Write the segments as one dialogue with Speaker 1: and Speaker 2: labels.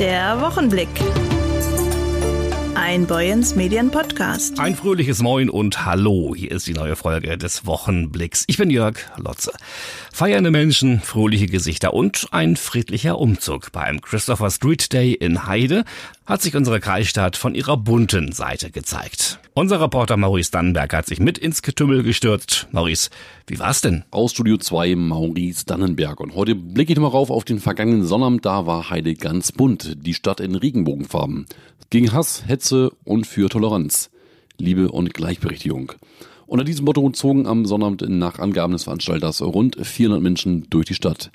Speaker 1: Der Wochenblick. Ein Boyens Medien Podcast.
Speaker 2: Ein fröhliches Moin und Hallo. Hier ist die neue Folge des Wochenblicks. Ich bin Jörg Lotze. Feiernde Menschen, fröhliche Gesichter und ein friedlicher Umzug. Beim Christopher Street Day in Heide hat sich unsere Kreisstadt von ihrer bunten Seite gezeigt. Unser Reporter Maurice Dannenberg hat sich mit ins Getümmel gestürzt. Maurice, wie war's denn?
Speaker 3: Aus Studio 2 Maurice Dannenberg. Und heute blicke ich mal rauf auf den vergangenen Sonnabend. Da war Heide ganz bunt. Die Stadt in Regenbogenfarben. Gegen Hass, Hetze und für Toleranz. Liebe und Gleichberechtigung. Unter diesem Motto zogen am Sonnabend nach Angaben des Veranstalters rund 400 Menschen durch die Stadt.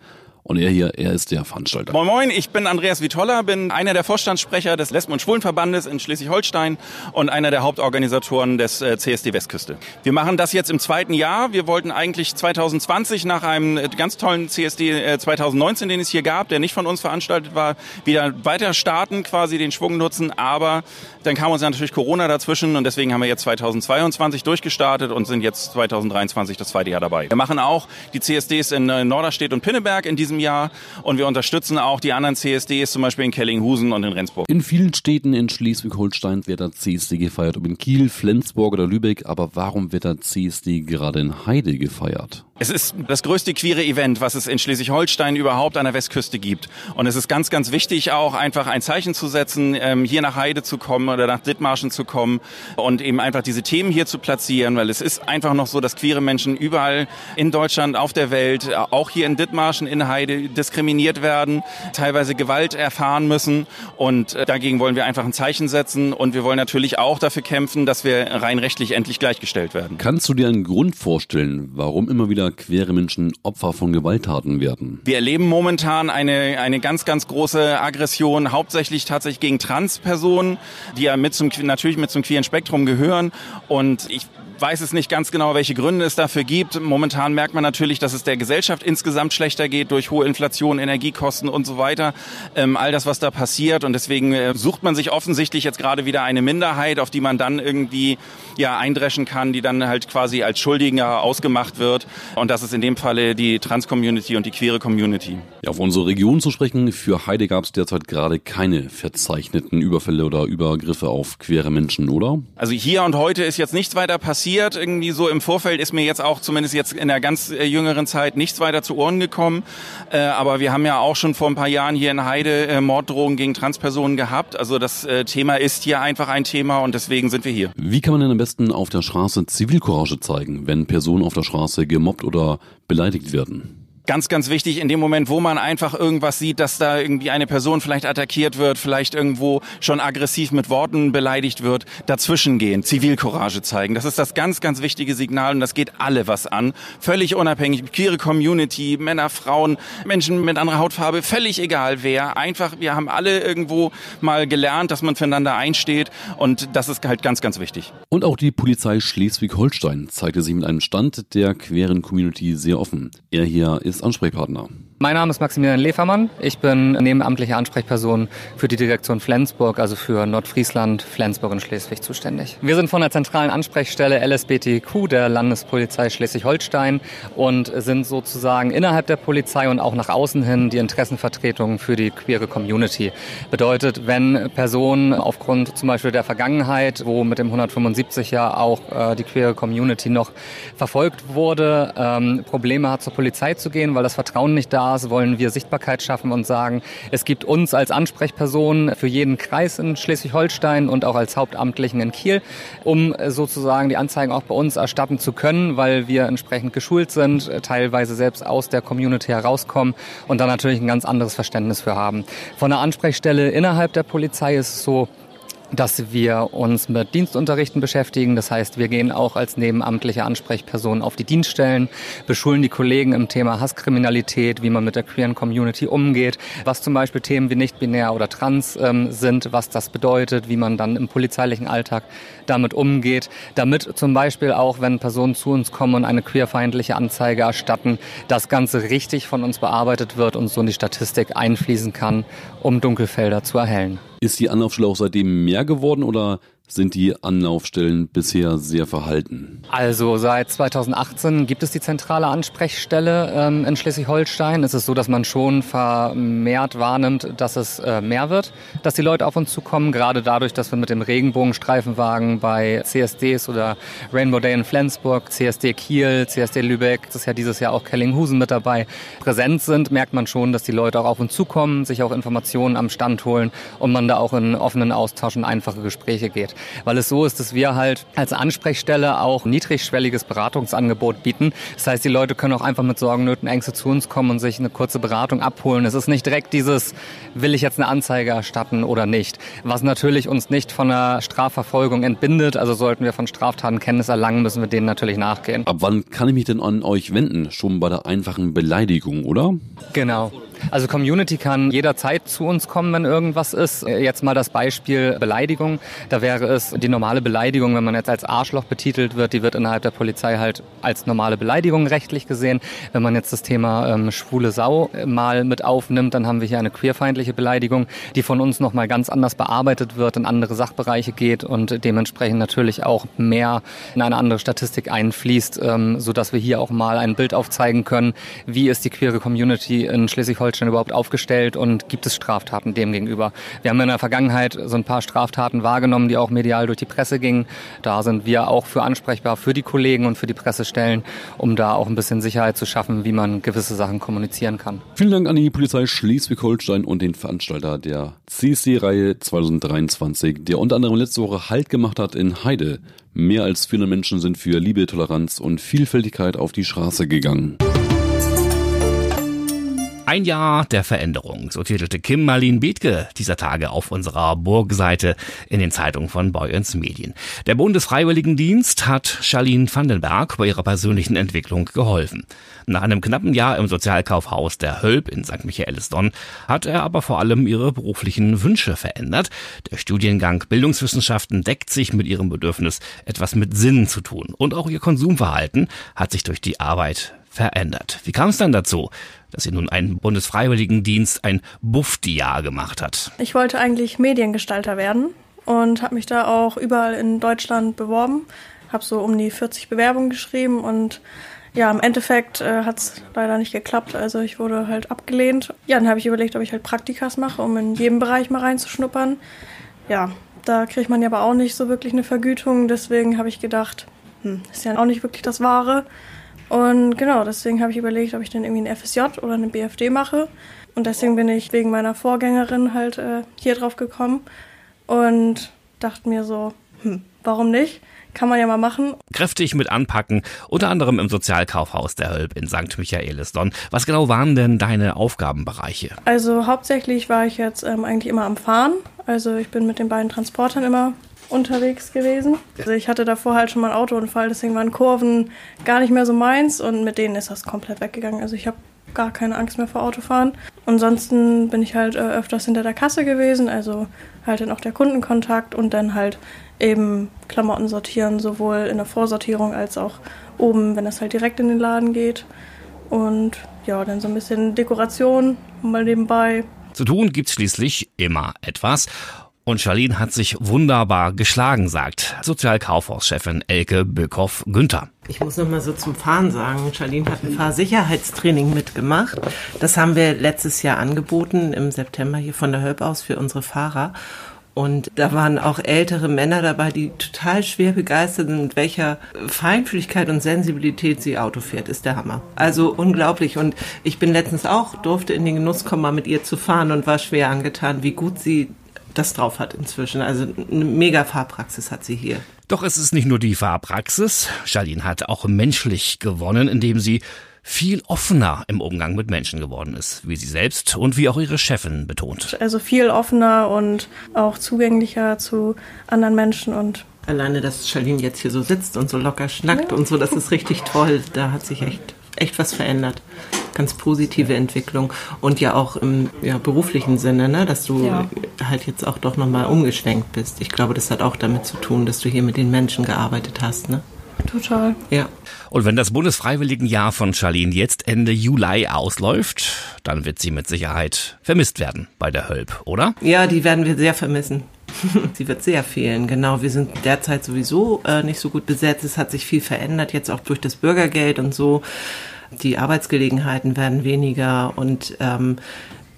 Speaker 3: Und er hier, er ist der Veranstalter.
Speaker 4: Moin Moin, ich bin Andreas Vitolla, bin einer der Vorstandssprecher des Lesben- und Schwulenverbandes in Schleswig-Holstein und einer der Hauptorganisatoren des äh, CSD Westküste. Wir machen das jetzt im zweiten Jahr. Wir wollten eigentlich 2020 nach einem äh, ganz tollen CSD 2019, äh, den es hier gab, der nicht von uns veranstaltet war, wieder weiter starten, quasi den Schwung nutzen. Aber dann kam uns natürlich Corona dazwischen und deswegen haben wir jetzt 2022 durchgestartet und sind jetzt 2023 das zweite Jahr dabei. Wir machen auch die CSDs in Norderstedt und Pinneberg in diesem Jahr und wir unterstützen auch die anderen CSDs, zum Beispiel in Kellinghusen und in Rendsburg.
Speaker 3: In vielen Städten in Schleswig-Holstein wird der CSD gefeiert, ob in Kiel, Flensburg oder Lübeck, aber warum wird der CSD gerade in Heide gefeiert?
Speaker 4: Es ist das größte queere Event, was es in Schleswig-Holstein überhaupt an der Westküste gibt. Und es ist ganz, ganz wichtig, auch einfach ein Zeichen zu setzen, ähm, hier nach Heide zu kommen oder nach Dithmarschen zu kommen und eben einfach diese Themen hier zu platzieren, weil es ist einfach noch so, dass queere Menschen überall in Deutschland, auf der Welt, auch hier in Dithmarschen, in Heide diskriminiert werden, teilweise Gewalt erfahren müssen. Und äh, dagegen wollen wir einfach ein Zeichen setzen. Und wir wollen natürlich auch dafür kämpfen, dass wir rein rechtlich endlich gleichgestellt werden.
Speaker 3: Kannst du dir einen Grund vorstellen, warum immer wieder queere Menschen Opfer von Gewalttaten werden?
Speaker 4: Wir erleben momentan eine, eine ganz, ganz große Aggression, hauptsächlich tatsächlich gegen Transpersonen, die ja mit zum, natürlich mit zum queeren Spektrum gehören. Und ich weiß es nicht ganz genau, welche Gründe es dafür gibt. Momentan merkt man natürlich, dass es der Gesellschaft insgesamt schlechter geht durch hohe Inflation, Energiekosten und so weiter. Ähm, all das, was da passiert. Und deswegen äh, sucht man sich offensichtlich jetzt gerade wieder eine Minderheit, auf die man dann irgendwie ja eindreschen kann, die dann halt quasi als Schuldiger ausgemacht wird. Und das ist in dem Falle die Trans-Community und die queere Community.
Speaker 3: Ja, auf unsere Region zu sprechen, für Heide gab es derzeit gerade keine verzeichneten Überfälle oder Übergriffe auf queere Menschen, oder?
Speaker 4: Also hier und heute ist jetzt nichts weiter passiert passiert. Irgendwie so im Vorfeld ist mir jetzt auch zumindest jetzt in der ganz äh, jüngeren Zeit nichts weiter zu Ohren gekommen. Äh, aber wir haben ja auch schon vor ein paar Jahren hier in Heide äh, Morddrohungen gegen Transpersonen gehabt. Also das Thema ist hier einfach ein Thema und deswegen sind wir hier.
Speaker 3: Wie kann man denn am besten auf der Straße Zivilcourage zeigen, wenn Personen auf der Straße gemobbt oder beleidigt werden?
Speaker 4: Ganz, ganz wichtig in dem Moment, wo man einfach irgendwas sieht, dass da irgendwie eine Person vielleicht attackiert wird, vielleicht irgendwo schon aggressiv mit Worten beleidigt wird, dazwischen gehen, Zivilcourage zeigen. Das ist das ganz, ganz wichtige Signal und das geht alle was an. Völlig unabhängig, queere Community, Männer, Frauen, Menschen mit anderer Hautfarbe, völlig egal wer. Einfach, wir haben alle irgendwo mal gelernt, dass man füreinander einsteht und das ist halt ganz, ganz wichtig.
Speaker 3: Und auch die Polizei Schleswig-Holstein zeigte sich mit einem Stand der queeren Community sehr offen. Er hier ist Ansprechpartner.
Speaker 5: Mein Name ist Maximilian Lefermann. Ich bin nebenamtliche Ansprechperson für die Direktion Flensburg, also für Nordfriesland, Flensburg und Schleswig zuständig. Wir sind von der zentralen Ansprechstelle LSBTQ der Landespolizei Schleswig-Holstein und sind sozusagen innerhalb der Polizei und auch nach außen hin die Interessenvertretung für die queere Community. Bedeutet, wenn Personen aufgrund zum Beispiel der Vergangenheit, wo mit dem 175 ja auch äh, die queere Community noch verfolgt wurde, ähm, Probleme hat zur Polizei zu gehen, weil das Vertrauen nicht da ist, wollen wir Sichtbarkeit schaffen und sagen, es gibt uns als Ansprechperson für jeden Kreis in Schleswig-Holstein und auch als Hauptamtlichen in Kiel, um sozusagen die Anzeigen auch bei uns erstatten zu können, weil wir entsprechend geschult sind, teilweise selbst aus der Community herauskommen und dann natürlich ein ganz anderes Verständnis für haben. Von der Ansprechstelle innerhalb der Polizei ist es so, dass wir uns mit Dienstunterrichten beschäftigen. Das heißt, wir gehen auch als nebenamtliche Ansprechperson auf die Dienststellen, beschulen die Kollegen im Thema Hasskriminalität, wie man mit der queeren Community umgeht, was zum Beispiel Themen wie nicht-binär oder trans ähm, sind, was das bedeutet, wie man dann im polizeilichen Alltag damit umgeht, damit zum Beispiel auch, wenn Personen zu uns kommen und eine queerfeindliche Anzeige erstatten, das Ganze richtig von uns bearbeitet wird und so in die Statistik einfließen kann, um Dunkelfelder zu erhellen.
Speaker 3: Ist die Anlaufstelle auch seitdem mehr geworden oder sind die Anlaufstellen bisher sehr verhalten?
Speaker 5: Also seit 2018 gibt es die zentrale Ansprechstelle ähm, in Schleswig-Holstein. Es ist so, dass man schon vermehrt wahrnimmt, dass es äh, mehr wird, dass die Leute auf uns zukommen. Gerade dadurch, dass wir mit dem Regenbogenstreifenwagen bei CSDs oder Rainbow Day in Flensburg, CSD Kiel, CSD Lübeck, das ist ja dieses Jahr auch Kellinghusen mit dabei, präsent sind, merkt man schon, dass die Leute auch auf uns zukommen, sich auch Informationen am Stand holen und man da auch in offenen Austausch und einfache Gespräche geht weil es so ist, dass wir halt als Ansprechstelle auch niedrigschwelliges Beratungsangebot bieten. Das heißt, die Leute können auch einfach mit Sorgen, Nöten, Ängste zu uns kommen und sich eine kurze Beratung abholen. Es ist nicht direkt dieses, will ich jetzt eine Anzeige erstatten oder nicht. Was natürlich uns nicht von einer Strafverfolgung entbindet. Also sollten wir von Straftaten Kenntnis erlangen, müssen wir denen natürlich nachgehen.
Speaker 3: Ab wann kann ich mich denn an euch wenden? Schon bei der einfachen Beleidigung, oder?
Speaker 5: Genau. Also Community kann jederzeit zu uns kommen, wenn irgendwas ist. Jetzt mal das Beispiel Beleidigung. Da wäre es die normale Beleidigung, wenn man jetzt als Arschloch betitelt wird, die wird innerhalb der Polizei halt als normale Beleidigung rechtlich gesehen. Wenn man jetzt das Thema ähm, schwule Sau mal mit aufnimmt, dann haben wir hier eine queerfeindliche Beleidigung, die von uns nochmal ganz anders bearbeitet wird, in andere Sachbereiche geht und dementsprechend natürlich auch mehr in eine andere Statistik einfließt, ähm, sodass wir hier auch mal ein Bild aufzeigen können, wie ist die queere Community in Schleswig-Holstein Schleswig-Holstein überhaupt aufgestellt und gibt es Straftaten dem gegenüber? Wir haben in der Vergangenheit so ein paar Straftaten wahrgenommen, die auch medial durch die Presse gingen. Da sind wir auch für ansprechbar für die Kollegen und für die Pressestellen, um da auch ein bisschen Sicherheit zu schaffen, wie man gewisse Sachen kommunizieren kann.
Speaker 3: Vielen Dank an die Polizei Schleswig-Holstein und den Veranstalter der CC-Reihe 2023, der unter anderem letzte Woche Halt gemacht hat in Heide. Mehr als 400 Menschen sind für Liebe, Toleranz und Vielfältigkeit auf die Straße gegangen.
Speaker 2: Ein Jahr der Veränderung, so titelte Kim Marlin Bethke dieser Tage auf unserer Burgseite in den Zeitungen von Boyens Medien. Der Bundesfreiwilligendienst hat Charlene Vandenberg bei ihrer persönlichen Entwicklung geholfen. Nach einem knappen Jahr im Sozialkaufhaus der Hölp in St. Michaelisdonn hat er aber vor allem ihre beruflichen Wünsche verändert. Der Studiengang Bildungswissenschaften deckt sich mit ihrem Bedürfnis, etwas mit Sinn zu tun. Und auch ihr Konsumverhalten hat sich durch die Arbeit verändert. Wie kam es dann dazu, dass sie nun einen Bundesfreiwilligendienst, ein Bufti-Jahr gemacht hat?
Speaker 6: Ich wollte eigentlich Mediengestalter werden und habe mich da auch überall in Deutschland beworben. Habe so um die 40 Bewerbungen geschrieben und ja, im Endeffekt äh, hat es leider nicht geklappt. Also ich wurde halt abgelehnt. Ja, dann habe ich überlegt, ob ich halt Praktikas mache, um in jedem Bereich mal reinzuschnuppern. Ja, da kriegt man ja aber auch nicht so wirklich eine Vergütung. Deswegen habe ich gedacht, hm, ist ja auch nicht wirklich das Wahre. Und genau, deswegen habe ich überlegt, ob ich dann irgendwie ein FSJ oder eine BFD mache. Und deswegen bin ich wegen meiner Vorgängerin halt äh, hier drauf gekommen und dachte mir so, hm, warum nicht? Kann man ja mal machen.
Speaker 2: Kräftig mit anpacken, unter anderem im Sozialkaufhaus der Hölp in St. Michaelisdonn. Was genau waren denn deine Aufgabenbereiche?
Speaker 6: Also hauptsächlich war ich jetzt ähm, eigentlich immer am Fahren. Also ich bin mit den beiden Transportern immer unterwegs gewesen. Also ich hatte davor halt schon mal einen Autounfall, deswegen waren Kurven gar nicht mehr so meins und mit denen ist das komplett weggegangen. Also ich habe gar keine Angst mehr vor Autofahren. Ansonsten bin ich halt äh, öfters hinter der Kasse gewesen, also halt dann auch der Kundenkontakt und dann halt eben Klamotten sortieren, sowohl in der Vorsortierung als auch oben, wenn das halt direkt in den Laden geht. Und ja, dann so ein bisschen Dekoration mal nebenbei.
Speaker 2: Zu tun gibt's schließlich immer etwas. Und Charlene hat sich wunderbar geschlagen, sagt Sozialkaufhauschefin Elke Böckhoff-Günther.
Speaker 7: Ich muss noch mal so zum Fahren sagen, Charlene hat ein Fahrsicherheitstraining mitgemacht. Das haben wir letztes Jahr angeboten, im September hier von der Hölp aus für unsere Fahrer. Und da waren auch ältere Männer dabei, die total schwer begeistert sind, mit welcher Feinfühligkeit und Sensibilität sie Auto fährt, ist der Hammer. Also unglaublich. Und ich bin letztens auch, durfte in den Genuss kommen, mal mit ihr zu fahren und war schwer angetan, wie gut sie das drauf hat inzwischen. Also eine mega Fahrpraxis hat sie hier.
Speaker 2: Doch es ist nicht nur die Fahrpraxis. Charlene hat auch menschlich gewonnen, indem sie viel offener im Umgang mit Menschen geworden ist, wie sie selbst und wie auch ihre Chefin betont.
Speaker 6: Also viel offener und auch zugänglicher zu anderen Menschen und
Speaker 7: Alleine, dass Charlene jetzt hier so sitzt und so locker schnackt ja. und so, das ist richtig toll. Da hat sich echt, echt was verändert ganz positive Entwicklung und ja auch im ja, beruflichen Sinne, ne, dass du ja. halt jetzt auch doch nochmal umgeschwenkt bist. Ich glaube, das hat auch damit zu tun, dass du hier mit den Menschen gearbeitet hast, ne?
Speaker 6: Total.
Speaker 7: Ja.
Speaker 2: Und wenn das Bundesfreiwilligenjahr von Charlene jetzt Ende Juli ausläuft, dann wird sie mit Sicherheit vermisst werden bei der Hölp, oder?
Speaker 7: Ja, die werden wir sehr vermissen. Sie wird sehr fehlen, genau. Wir sind derzeit sowieso äh, nicht so gut besetzt. Es hat sich viel verändert, jetzt auch durch das Bürgergeld und so. Die Arbeitsgelegenheiten werden weniger und ähm,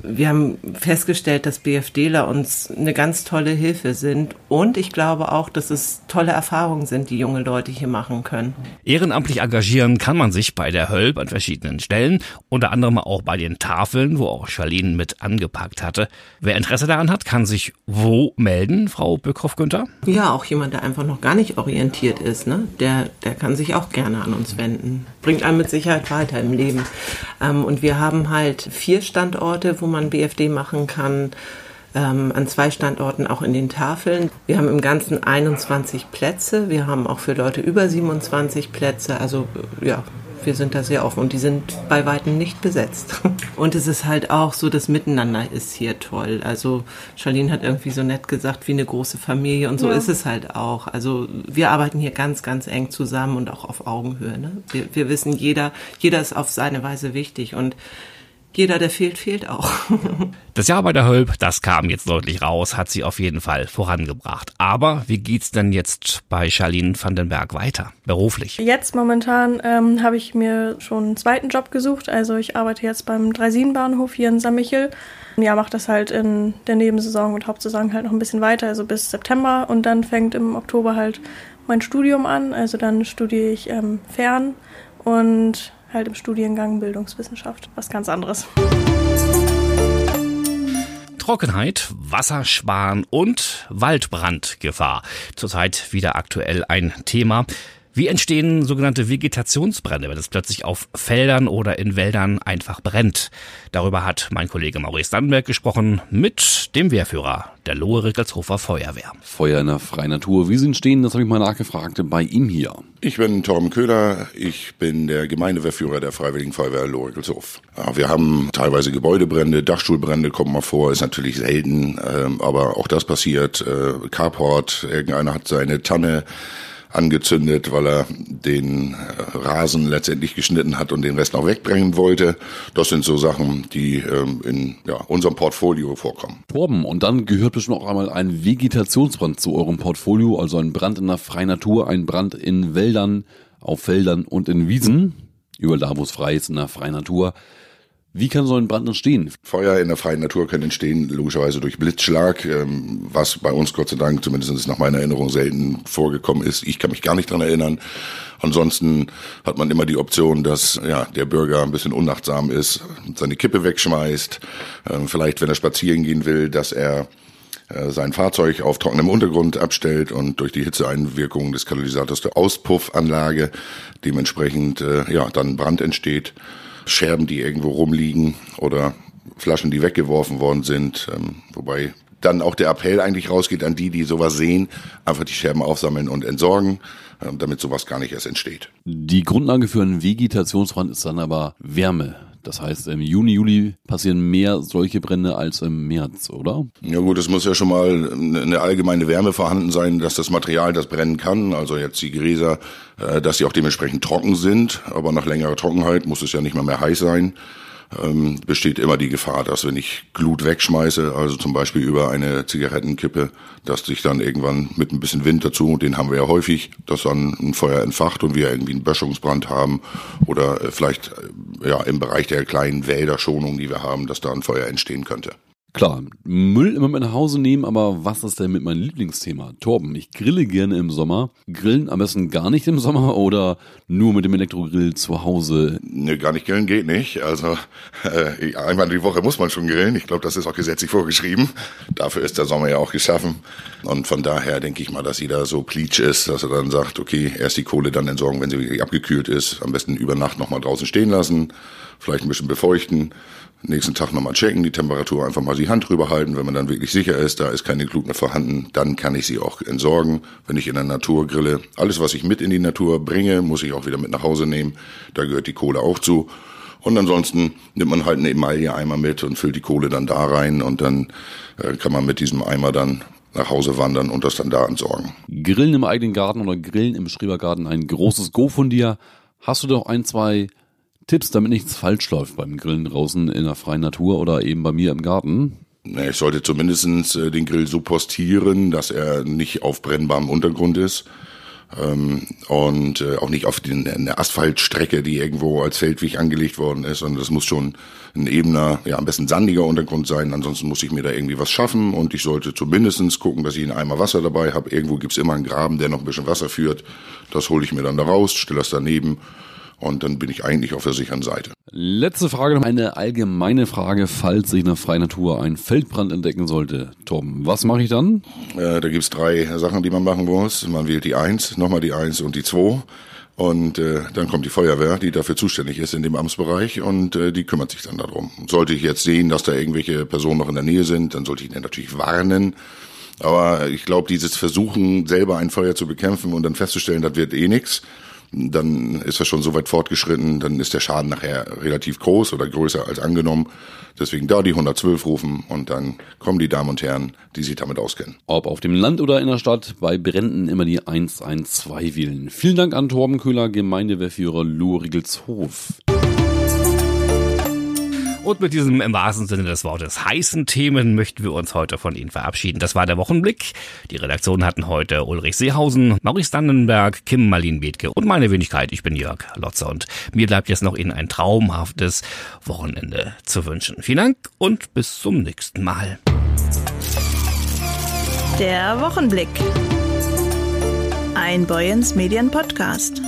Speaker 7: wir haben festgestellt, dass BFDler uns eine ganz tolle Hilfe sind und ich glaube auch, dass es tolle Erfahrungen sind, die junge Leute hier machen können.
Speaker 2: Ehrenamtlich engagieren kann man sich bei der Hölp an verschiedenen Stellen, unter anderem auch bei den Tafeln, wo auch Charlene mit angepackt hatte. Wer Interesse daran hat, kann sich wo melden, Frau Böckhoff-Günther?
Speaker 7: Ja, auch jemand, der einfach noch gar nicht orientiert ist, ne? der, der kann sich auch gerne an uns wenden. Bringt einen mit Sicherheit weiter im Leben. Ähm, und wir haben halt vier Standorte, wo man BFD machen kann, ähm, an zwei Standorten auch in den Tafeln. Wir haben im Ganzen 21 Plätze. Wir haben auch für Leute über 27 Plätze. Also ja, wir sind da sehr offen und die sind bei weitem nicht besetzt. Und es ist halt auch so, das Miteinander ist hier toll. Also Charlene hat irgendwie so nett gesagt, wie eine große Familie und so ja. ist es halt auch. Also wir arbeiten hier ganz, ganz eng zusammen und auch auf Augenhöhe. Ne? Wir, wir wissen, jeder, jeder ist auf seine Weise wichtig und jeder, der fehlt, fehlt auch.
Speaker 2: Das Jahr bei der Hölp, das kam jetzt deutlich raus, hat sie auf jeden Fall vorangebracht. Aber wie geht's denn jetzt bei Charlene van den Berg weiter, beruflich?
Speaker 6: Jetzt momentan ähm, habe ich mir schon einen zweiten Job gesucht. Also ich arbeite jetzt beim Dreisin-Bahnhof hier in St. Michel. Ja, mache das halt in der Nebensaison und Hauptsaison halt noch ein bisschen weiter, also bis September. Und dann fängt im Oktober halt mein Studium an. Also dann studiere ich ähm, fern und halt im Studiengang Bildungswissenschaft, was ganz anderes.
Speaker 2: Trockenheit, Wassersparen und Waldbrandgefahr. Zurzeit wieder aktuell ein Thema. Wie entstehen sogenannte Vegetationsbrände, wenn es plötzlich auf Feldern oder in Wäldern einfach brennt? Darüber hat mein Kollege Maurice Dannenberg gesprochen mit dem Wehrführer der Lohe Rickelshofer Feuerwehr.
Speaker 3: Feuer in der freien Natur. Wie sie entstehen, das habe ich mal nachgefragt bei ihm hier.
Speaker 8: Ich bin Torben Köhler. Ich bin der Gemeindewehrführer der Freiwilligen Feuerwehr Lohe Rickelshof. Wir haben teilweise Gebäudebrände, Dachstuhlbrände kommen mal vor, ist natürlich selten, ähm, aber auch das passiert. Äh, Carport, irgendeiner hat seine Tanne angezündet, weil er den äh, Rasen letztendlich geschnitten hat und den Rest noch wegbringen wollte. Das sind so Sachen, die ähm, in ja, unserem Portfolio vorkommen.
Speaker 3: Torben, und dann gehört bestimmt auch einmal ein Vegetationsbrand zu eurem Portfolio, also ein Brand in der freien Natur, ein Brand in Wäldern, auf Feldern und in Wiesen, überall da, wo es frei ist, in der freien Natur. Wie kann so ein Brand entstehen?
Speaker 8: Feuer in der freien Natur können entstehen, logischerweise durch Blitzschlag, ähm, was bei uns Gott sei Dank zumindest nach meiner Erinnerung selten vorgekommen ist. Ich kann mich gar nicht dran erinnern. Ansonsten hat man immer die Option, dass ja, der Bürger ein bisschen unachtsam ist, seine Kippe wegschmeißt, ähm, vielleicht wenn er spazieren gehen will, dass er äh, sein Fahrzeug auf trockenem Untergrund abstellt und durch die Hitzeeinwirkung des Katalysators der Auspuffanlage dementsprechend äh, ja dann Brand entsteht. Scherben, die irgendwo rumliegen oder Flaschen, die weggeworfen worden sind. Ähm, wobei dann auch der Appell eigentlich rausgeht an die, die sowas sehen, einfach die Scherben aufsammeln und entsorgen, ähm, damit sowas gar nicht erst entsteht.
Speaker 3: Die Grundlage für einen Vegetationsbrand ist dann aber Wärme. Das heißt, im Juni, Juli passieren mehr solche Brände als im März, oder?
Speaker 8: Ja gut, es muss ja schon mal eine allgemeine Wärme vorhanden sein, dass das Material das brennen kann. Also jetzt die Gräser, äh, dass sie auch dementsprechend trocken sind. Aber nach längerer Trockenheit muss es ja nicht mal mehr heiß sein ähm, besteht immer die Gefahr, dass wenn ich Glut wegschmeiße, also zum Beispiel über eine Zigarettenkippe, dass sich dann irgendwann mit ein bisschen Wind dazu, den haben wir ja häufig, dass dann ein Feuer entfacht und wir irgendwie einen Böschungsbrand haben oder äh, vielleicht äh, ja im Bereich der kleinen Wälderschonung, die wir haben, dass da ein Feuer entstehen könnte.
Speaker 3: Klar, Müll immer mit nach Hause nehmen, aber was ist denn mit meinem Lieblingsthema? Torben, ich grille gerne im Sommer. Grillen am besten gar nicht im Sommer oder nur mit dem Elektrogrill zu Hause?
Speaker 8: Ne, gar nicht grillen geht nicht. Also äh, einmal die Woche muss man schon grillen. Ich glaube, das ist auch gesetzlich vorgeschrieben. Dafür ist der Sommer ja auch geschaffen. Und von daher denke ich mal, dass jeder so pleatsch ist, dass er dann sagt, okay, erst die Kohle dann entsorgen, wenn sie wirklich abgekühlt ist. Am besten über Nacht nochmal draußen stehen lassen, vielleicht ein bisschen befeuchten Nächsten Tag nochmal checken, die Temperatur einfach mal die Hand drüber halten. Wenn man dann wirklich sicher ist, da ist keine Glut mehr vorhanden, dann kann ich sie auch entsorgen. Wenn ich in der Natur grille, alles was ich mit in die Natur bringe, muss ich auch wieder mit nach Hause nehmen. Da gehört die Kohle auch zu. Und ansonsten nimmt man halt einen Emaille-Eimer mit und füllt die Kohle dann da rein und dann äh, kann man mit diesem Eimer dann nach Hause wandern und das dann da entsorgen.
Speaker 3: Grillen im eigenen Garten oder Grillen im Schrebergarten, ein großes Go von dir. Hast du doch ein, zwei Tipps, damit nichts falsch läuft beim Grillen draußen in der freien Natur oder eben bei mir im Garten?
Speaker 8: Ich sollte zumindestens äh, den Grill so postieren, dass er nicht auf brennbarem Untergrund ist ähm, und äh, auch nicht auf den, eine Asphaltstrecke, die irgendwo als Feldweg angelegt worden ist, sondern das muss schon ein ebener, ja am besten sandiger Untergrund sein. Ansonsten muss ich mir da irgendwie was schaffen und ich sollte zumindestens gucken, dass ich einen Eimer Wasser dabei habe. Irgendwo gibt's immer einen Graben, der noch ein bisschen Wasser führt. Das hole ich mir dann da raus, stelle das daneben und dann bin ich eigentlich auf der sicheren Seite.
Speaker 3: Letzte Frage noch eine allgemeine Frage, falls sich in der freien Natur ein Feldbrand entdecken sollte. Tom, was mache ich dann?
Speaker 8: Äh, da gibt's drei Sachen, die man machen muss. Man wählt die Eins, nochmal die Eins und die Zwei. Und äh, dann kommt die Feuerwehr, die dafür zuständig ist in dem Amtsbereich und äh, die kümmert sich dann darum. Sollte ich jetzt sehen, dass da irgendwelche Personen noch in der Nähe sind, dann sollte ich den natürlich warnen. Aber ich glaube, dieses Versuchen, selber ein Feuer zu bekämpfen und dann festzustellen, das wird eh nix, dann ist er schon so weit fortgeschritten, dann ist der Schaden nachher relativ groß oder größer als angenommen. Deswegen da die 112 rufen und dann kommen die Damen und Herren, die sich damit auskennen.
Speaker 3: Ob auf dem Land oder in der Stadt, bei Bränden immer die 112 wählen. Vielen Dank an Torben Köhler, Gemeindewehrführer Lurigelshof.
Speaker 2: Und mit diesem im wahrsten Sinne des Wortes heißen Themen möchten wir uns heute von Ihnen verabschieden. Das war der Wochenblick. Die Redaktion hatten heute Ulrich Seehausen, Maurice Dannenberg, Kim Marlin Bethke und meine Wenigkeit. Ich bin Jörg Lotzer und mir bleibt jetzt noch Ihnen ein traumhaftes Wochenende zu wünschen. Vielen Dank und bis zum nächsten Mal.
Speaker 1: Der Wochenblick. Ein Boyens Medien Podcast.